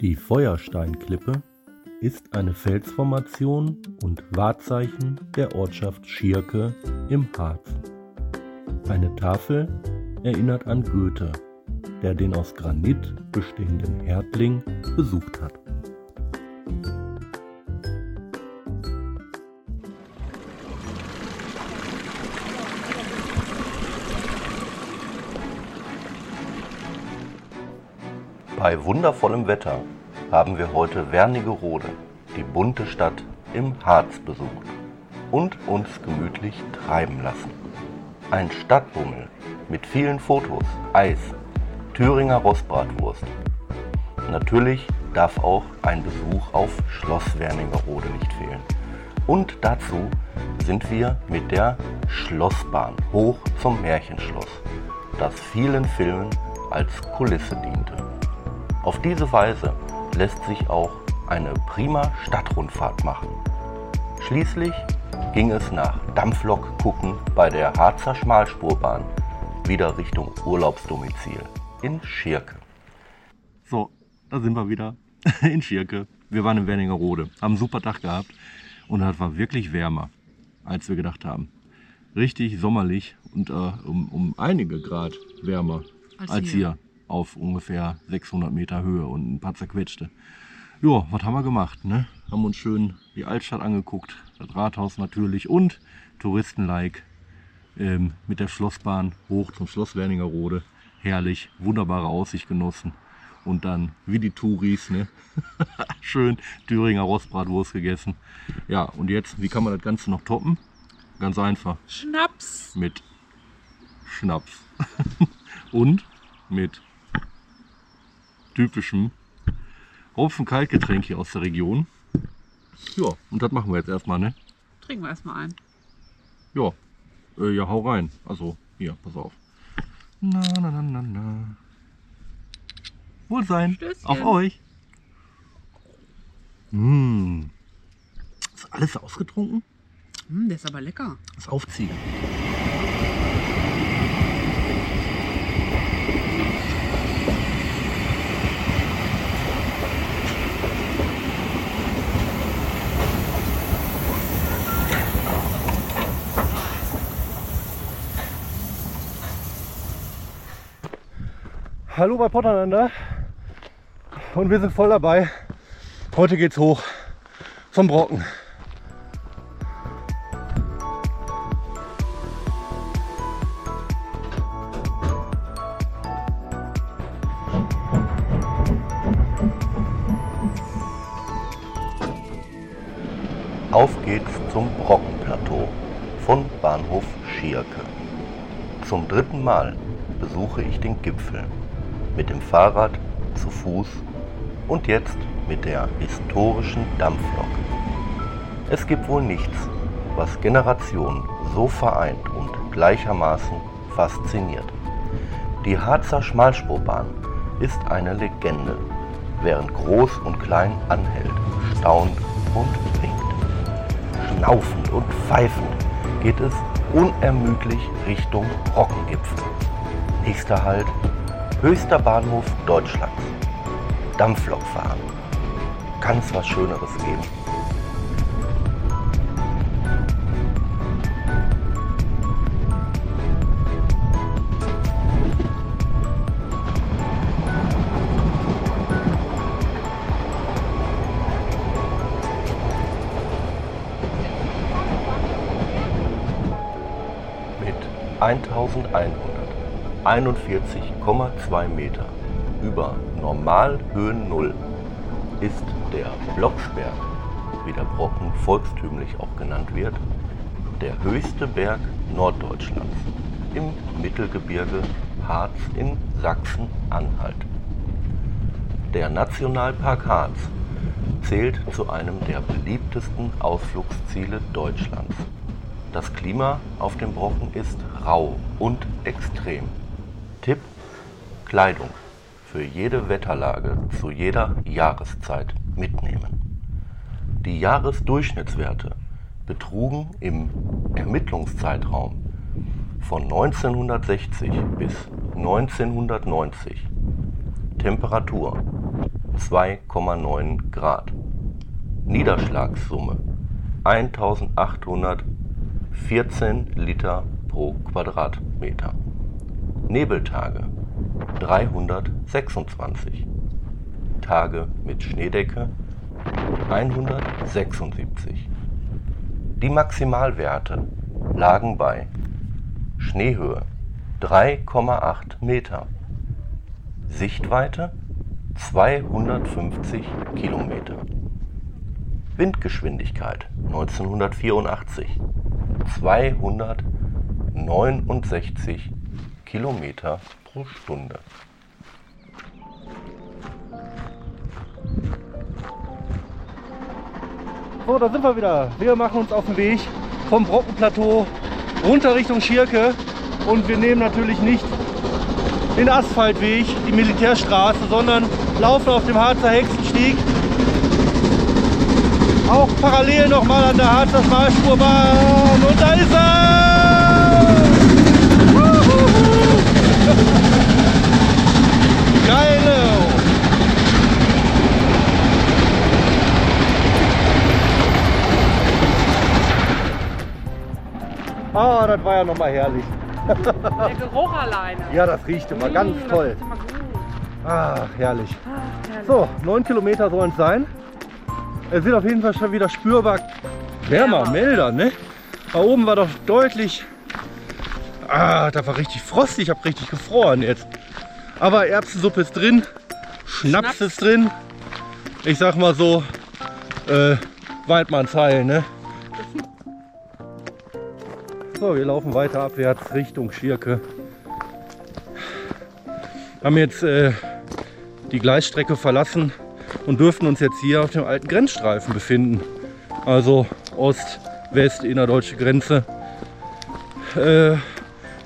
Die Feuersteinklippe ist eine Felsformation und Wahrzeichen der Ortschaft Schierke im Harz. Eine Tafel erinnert an Goethe, der den aus Granit bestehenden Herdling besucht hat. Bei wundervollem Wetter haben wir heute Wernigerode, die bunte Stadt im Harz besucht und uns gemütlich treiben lassen. Ein Stadtbummel mit vielen Fotos, Eis, Thüringer Rostbratwurst. Natürlich darf auch ein Besuch auf Schloss Wernigerode nicht fehlen. Und dazu sind wir mit der Schlossbahn hoch zum Märchenschloss, das vielen Filmen als Kulisse diente. Auf diese Weise lässt sich auch eine prima Stadtrundfahrt machen. Schließlich ging es nach Dampflok gucken bei der Harzer Schmalspurbahn wieder Richtung Urlaubsdomizil in Schirke. So, da sind wir wieder in Schirke. Wir waren in Wernigerode, haben einen super Tag gehabt und es war wirklich wärmer, als wir gedacht haben. Richtig sommerlich und äh, um, um einige Grad wärmer als, als hier. hier auf ungefähr 600 Meter Höhe und ein paar zerquetschte. Ja, was haben wir gemacht? Ne? Haben uns schön die Altstadt angeguckt, das Rathaus natürlich und Touristenlike ähm, mit der Schlossbahn hoch zum Schloss Wernigerode. Herrlich, wunderbare Aussicht genossen. Und dann, wie die Touris, ne? schön Thüringer Rostbratwurst gegessen. Ja, und jetzt, wie kann man das Ganze noch toppen? Ganz einfach. Schnaps. Mit Schnaps. und mit typischem Hopfen-Kaltgetränk hier aus der Region. Ja, und das machen wir jetzt erstmal, ne? Trinken wir erstmal ein. Ja, äh, ja, hau rein. Also, hier, pass auf. Na, na, na, na, na. Wohlsein. Stößchen. Auf euch. Mmh. Ist alles ausgetrunken? Mm, der ist aber lecker. Das Aufziehen. Hallo bei Potterlander und wir sind voll dabei. Heute geht's hoch zum Brocken. Auf geht's zum Brockenplateau von Bahnhof Schierke. Zum dritten Mal besuche ich den Gipfel mit dem Fahrrad, zu Fuß und jetzt mit der historischen Dampflok. Es gibt wohl nichts, was Generationen so vereint und gleichermaßen fasziniert. Die Harzer Schmalspurbahn ist eine Legende, während Groß und Klein anhält, staunt und winkt. Schnaufend und pfeifend geht es unermüdlich Richtung Rockengipfel. Nächster Halt Höchster Bahnhof Deutschlands. Dampflok fahren. Kann es was Schöneres geben? Mit 1100 41,2 Meter über Normalhöhen Null ist der Blocksberg, wie der Brocken volkstümlich auch genannt wird, der höchste Berg Norddeutschlands im Mittelgebirge Harz in Sachsen-Anhalt. Der Nationalpark Harz zählt zu einem der beliebtesten Ausflugsziele Deutschlands. Das Klima auf dem Brocken ist rau und extrem. Tipp: Kleidung für jede Wetterlage zu jeder Jahreszeit mitnehmen. Die Jahresdurchschnittswerte betrugen im Ermittlungszeitraum von 1960 bis 1990 Temperatur 2,9 Grad. Niederschlagssumme 1814 Liter pro Quadratmeter. Nebeltage. 326. Tage mit Schneedecke. 176. Die Maximalwerte lagen bei Schneehöhe 3,8 Meter, Sichtweite 250 Kilometer, Windgeschwindigkeit 1984 269 Kilometer pro Stunde. So, da sind wir wieder. Wir machen uns auf den Weg vom Brockenplateau runter Richtung Schirke. Und wir nehmen natürlich nicht den Asphaltweg, die Militärstraße, sondern laufen auf dem Harzer Hexenstieg. Auch parallel nochmal an der Harzer Schmalspurbahn. Und da ist er! Das war ja nochmal herrlich. Der Geruch alleine. Ja, das riecht immer ganz Mm, das toll. immer. Ach, herrlich. Ach, herrlich. So, 9 Kilometer sollen es sein. Es wird auf jeden Fall schon wieder spürbar wärmer, Wärmer. milder, ne? Da oben war doch deutlich. Ah, da war richtig frostig, ich habe richtig gefroren jetzt. Aber Erbsensuppe ist drin, Schnaps, Schnaps. ist drin. Ich sag mal so, äh, Weidmannsheil, ne? So, wir laufen weiter abwärts Richtung Schirke. Haben jetzt äh, die Gleisstrecke verlassen und dürften uns jetzt hier auf dem alten Grenzstreifen befinden. Also Ost-West innerdeutsche Grenze. Äh,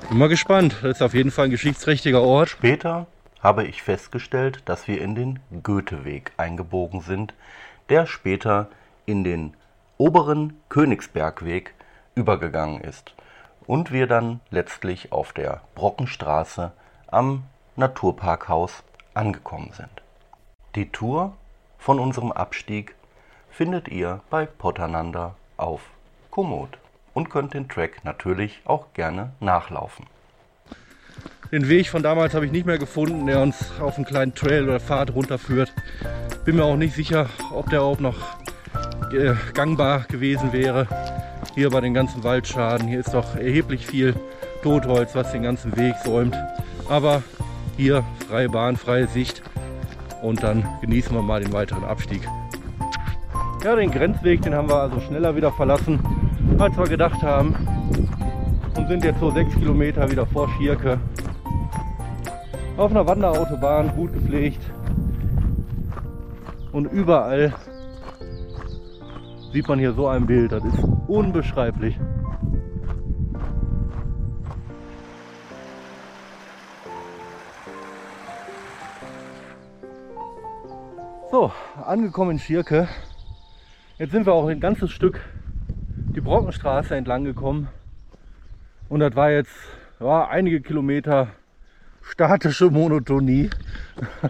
bin mal gespannt. Das ist auf jeden Fall ein geschichtsträchtiger Ort. Später habe ich festgestellt, dass wir in den Goetheweg eingebogen sind, der später in den oberen Königsbergweg übergegangen ist und wir dann letztlich auf der Brockenstraße am Naturparkhaus angekommen sind. Die Tour von unserem Abstieg findet ihr bei Potternanda auf Komoot und könnt den Track natürlich auch gerne nachlaufen. Den Weg von damals habe ich nicht mehr gefunden, der uns auf einen kleinen Trail oder Pfad runterführt. Bin mir auch nicht sicher, ob der überhaupt noch äh, gangbar gewesen wäre. Hier bei den ganzen Waldschaden. Hier ist doch erheblich viel Totholz, was den ganzen Weg säumt. Aber hier freie Bahn, freie Sicht. Und dann genießen wir mal den weiteren Abstieg. Ja, den Grenzweg, den haben wir also schneller wieder verlassen, als wir gedacht haben. Und sind jetzt so sechs Kilometer wieder vor Schierke. Auf einer Wanderautobahn, gut gepflegt. Und überall sieht man hier so ein Bild. Das ist unbeschreiblich. So, angekommen in Schierke. Jetzt sind wir auch ein ganzes Stück die Brockenstraße entlang gekommen. Und das war jetzt ja, einige Kilometer statische Monotonie.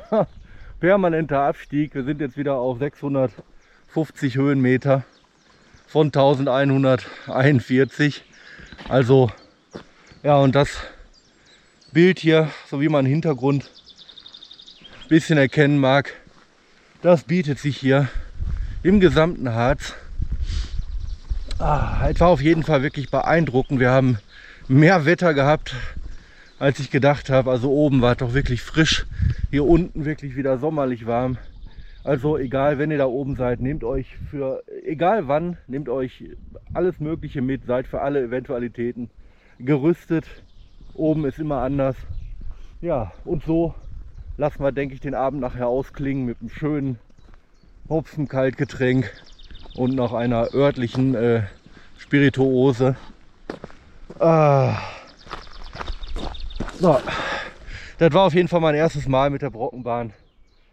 Permanenter Abstieg. Wir sind jetzt wieder auf 650 Höhenmeter von 1141. Also, ja, und das Bild hier, so wie man Hintergrund ein bisschen erkennen mag, das bietet sich hier im gesamten Harz. Ah, es war auf jeden Fall wirklich beeindruckend. Wir haben mehr Wetter gehabt, als ich gedacht habe. Also oben war es doch wirklich frisch. Hier unten wirklich wieder sommerlich warm. Also egal, wenn ihr da oben seid, nehmt euch für, egal wann, nehmt euch alles Mögliche mit, seid für alle Eventualitäten gerüstet. Oben ist immer anders. Ja, und so lassen wir, denke ich, den Abend nachher ausklingen mit einem schönen Hopfenkaltgetränk und noch einer örtlichen äh, Spirituose. Ah. So, das war auf jeden Fall mein erstes Mal mit der Brockenbahn.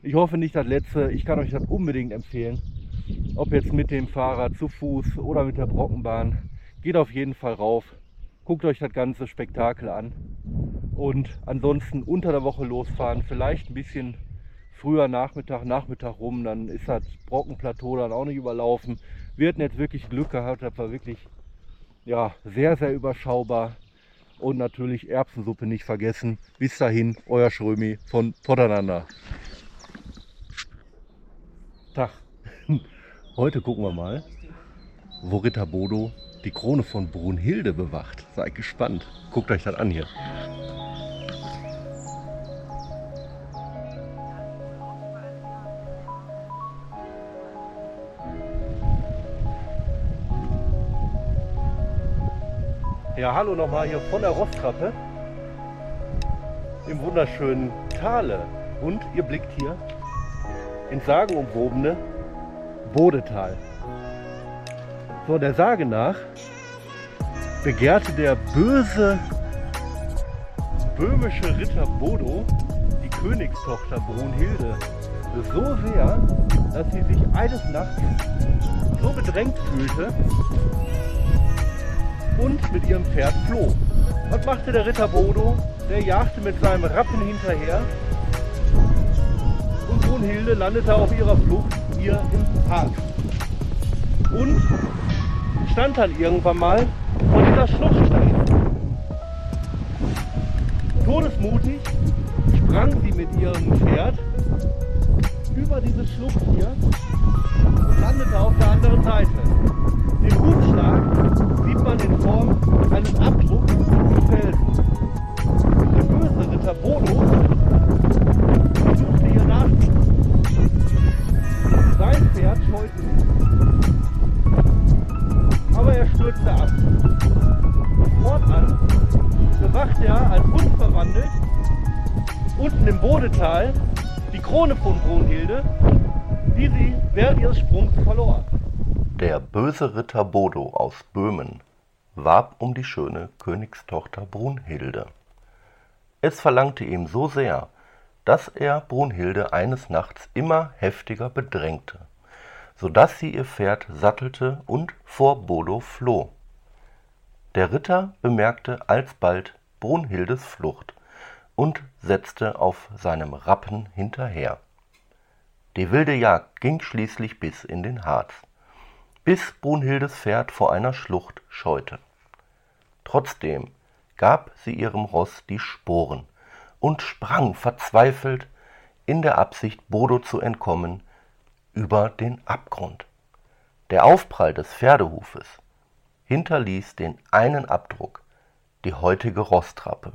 Ich hoffe nicht das letzte. Ich kann euch das unbedingt empfehlen. Ob jetzt mit dem Fahrrad zu Fuß oder mit der Brockenbahn. Geht auf jeden Fall rauf. Guckt euch das ganze Spektakel an. Und ansonsten unter der Woche losfahren. Vielleicht ein bisschen früher Nachmittag, Nachmittag rum, dann ist das Brockenplateau dann auch nicht überlaufen. Wir hatten jetzt wirklich Glück gehabt, das war wirklich ja, sehr, sehr überschaubar. Und natürlich Erbsensuppe nicht vergessen. Bis dahin, euer Schrömi von Voneinander. Tag. Heute gucken wir mal, wo Ritter Bodo die Krone von Brunhilde bewacht. Seid gespannt. Guckt euch das an hier. Ja, hallo nochmal hier von der Rosttrappe im wunderschönen Thale. Und ihr blickt hier ins sagenumwobene Bodetal. So, der Sage nach begehrte der böse böhmische Ritter Bodo die Königstochter Brunhilde so sehr, dass sie sich eines Nachts so bedrängt fühlte und mit ihrem Pferd floh. Was machte der Ritter Bodo? Der jagte mit seinem Rappen hinterher Brunhilde landete auf ihrer Flucht hier im Park. Und stand dann irgendwann mal vor dieser Schluchtstelle. Todesmutig sprang sie mit ihrem Pferd über diese Schlucht hier und landete auf der anderen Seite. Den Hufschlag sieht man in Form eines Abdrucks im Felsen. Der böse Ritter Bodo Sein Pferd scheute sich. Aber er stürzte ab. Fortan bewacht er als Hund verwandelt unten im Bodetal die Krone von Brunhilde, die sie während ihres Sprungs verlor. Der böse Ritter Bodo aus Böhmen warb um die schöne Königstochter Brunhilde. Es verlangte ihm so sehr, dass er Brunhilde eines Nachts immer heftiger bedrängte, so dass sie ihr Pferd sattelte und vor Bodo floh. Der Ritter bemerkte alsbald Brunhildes Flucht und setzte auf seinem Rappen hinterher. Die wilde Jagd ging schließlich bis in den Harz bis Brunhildes Pferd vor einer Schlucht scheute. Trotzdem gab sie ihrem Ross die Sporen und sprang verzweifelt, in der Absicht, Bodo zu entkommen, über den Abgrund. Der Aufprall des Pferdehufes hinterließ den einen Abdruck, die heutige Rosstrappe.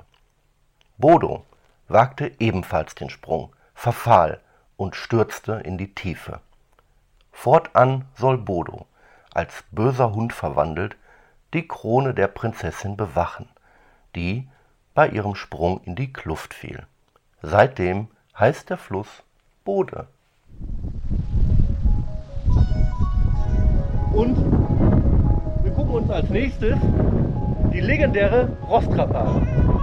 Bodo wagte ebenfalls den Sprung, verfahl und stürzte in die Tiefe. Fortan soll Bodo als böser Hund verwandelt, die Krone der Prinzessin bewachen, die bei ihrem Sprung in die Kluft fiel. Seitdem heißt der Fluss Bode. Und wir gucken uns als nächstes die legendäre Rostrappe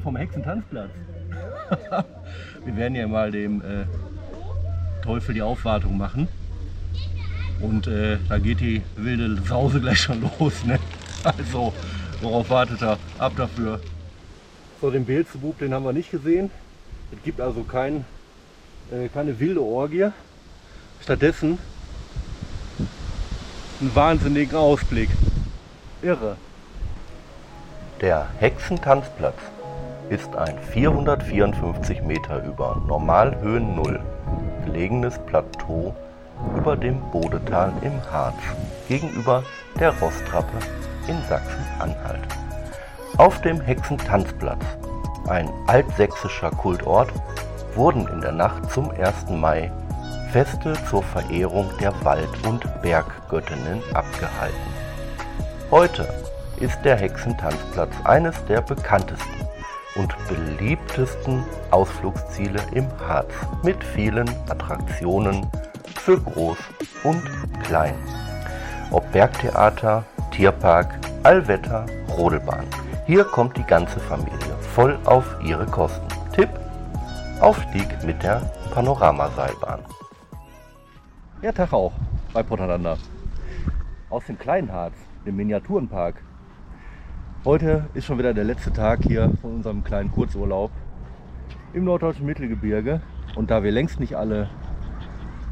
vom Hexentanzplatz. Wir werden ja mal dem äh, Teufel die Aufwartung machen. Und äh, da geht die wilde Sause gleich schon los. Ne? Also, worauf wartet er? Ab dafür. So, den Beelzebub, den haben wir nicht gesehen. Es gibt also kein, äh, keine wilde Orgie. Stattdessen einen wahnsinnigen Ausblick. Irre. Der Hexentanzplatz ist ein 454 Meter über Normalhöhen Null gelegenes Plateau über dem Bodetal im Harz gegenüber der Rostrappe in Sachsen-Anhalt. Auf dem Hexentanzplatz, ein altsächsischer Kultort, wurden in der Nacht zum 1. Mai Feste zur Verehrung der Wald- und Berggöttinnen abgehalten. Heute ist der Hexentanzplatz eines der bekanntesten und beliebtesten Ausflugsziele im Harz mit vielen Attraktionen für Groß und Klein. Ob Bergtheater, Tierpark, Allwetter, Rodelbahn. Hier kommt die ganze Familie voll auf ihre Kosten. Tipp: Aufstieg mit der Panoramaseilbahn. Ja, Tag auch bei Potananda. Aus dem kleinen Harz, dem Miniaturenpark. Heute ist schon wieder der letzte Tag hier von unserem kleinen Kurzurlaub im norddeutschen Mittelgebirge. Und da wir längst nicht alle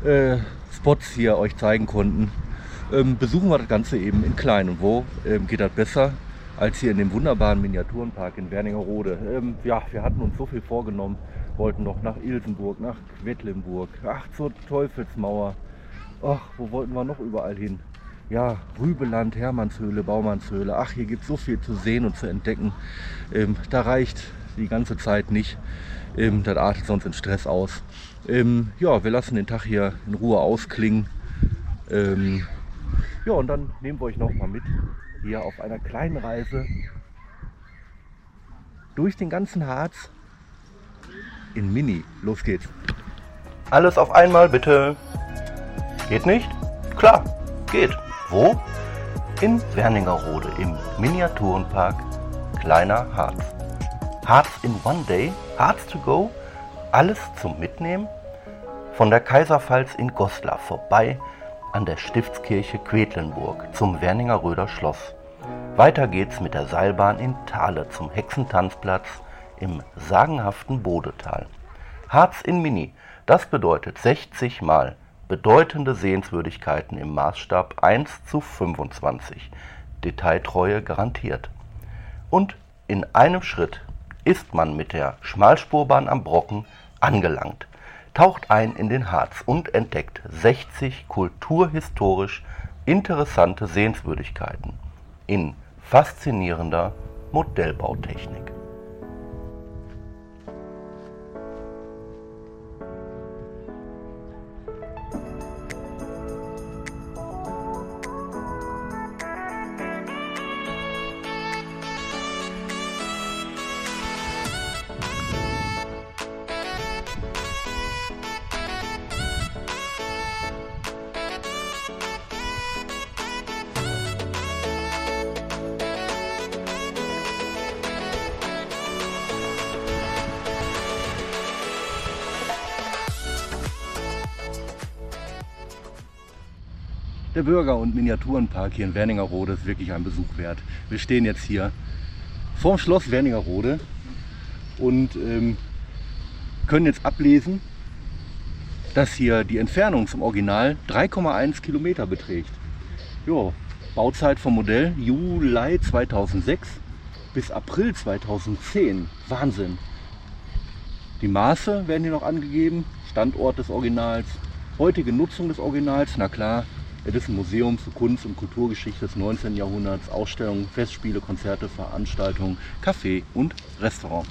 äh, Spots hier euch zeigen konnten, ähm, besuchen wir das Ganze eben in klein. Und wo ähm, geht das besser als hier in dem wunderbaren Miniaturenpark in Werningerode? Ähm, ja, wir hatten uns so viel vorgenommen, wollten noch nach Ilsenburg, nach Quedlinburg, ach zur Teufelsmauer. Ach, wo wollten wir noch überall hin? Ja, Rübeland, Hermannshöhle, Baumannshöhle. Ach, hier gibt es so viel zu sehen und zu entdecken. Ähm, da reicht die ganze Zeit nicht. Ähm, das artet sonst in Stress aus. Ähm, ja, wir lassen den Tag hier in Ruhe ausklingen. Ähm, ja, und dann nehmen wir euch noch mal mit hier auf einer kleinen Reise durch den ganzen Harz in Mini. Los geht's. Alles auf einmal bitte. Geht nicht? Klar, geht. Wo? In Werningerode im Miniaturenpark Kleiner Harz. Harz in One Day, Harz to go, alles zum Mitnehmen. Von der Kaiserpfalz in Goslar vorbei an der Stiftskirche Quedlinburg zum Werningeröder Schloss. Weiter geht's mit der Seilbahn in Thale zum Hexentanzplatz im sagenhaften Bodetal. Harz in Mini, das bedeutet 60 Mal bedeutende Sehenswürdigkeiten im Maßstab 1 zu 25. Detailtreue garantiert. Und in einem Schritt ist man mit der Schmalspurbahn am Brocken angelangt, taucht ein in den Harz und entdeckt 60 kulturhistorisch interessante Sehenswürdigkeiten in faszinierender Modellbautechnik. Der Bürger- und Miniaturenpark hier in Werningerode ist wirklich ein Besuch wert. Wir stehen jetzt hier vorm Schloss Werningerode und ähm, können jetzt ablesen, dass hier die Entfernung zum Original 3,1 Kilometer beträgt. Jo, Bauzeit vom Modell Juli 2006 bis April 2010. Wahnsinn. Die Maße werden hier noch angegeben, Standort des Originals, heutige Nutzung des Originals, na klar, es ist ein Museum für Kunst- und Kulturgeschichte des 19. Jahrhunderts, Ausstellungen, Festspiele, Konzerte, Veranstaltungen, Café und Restaurant.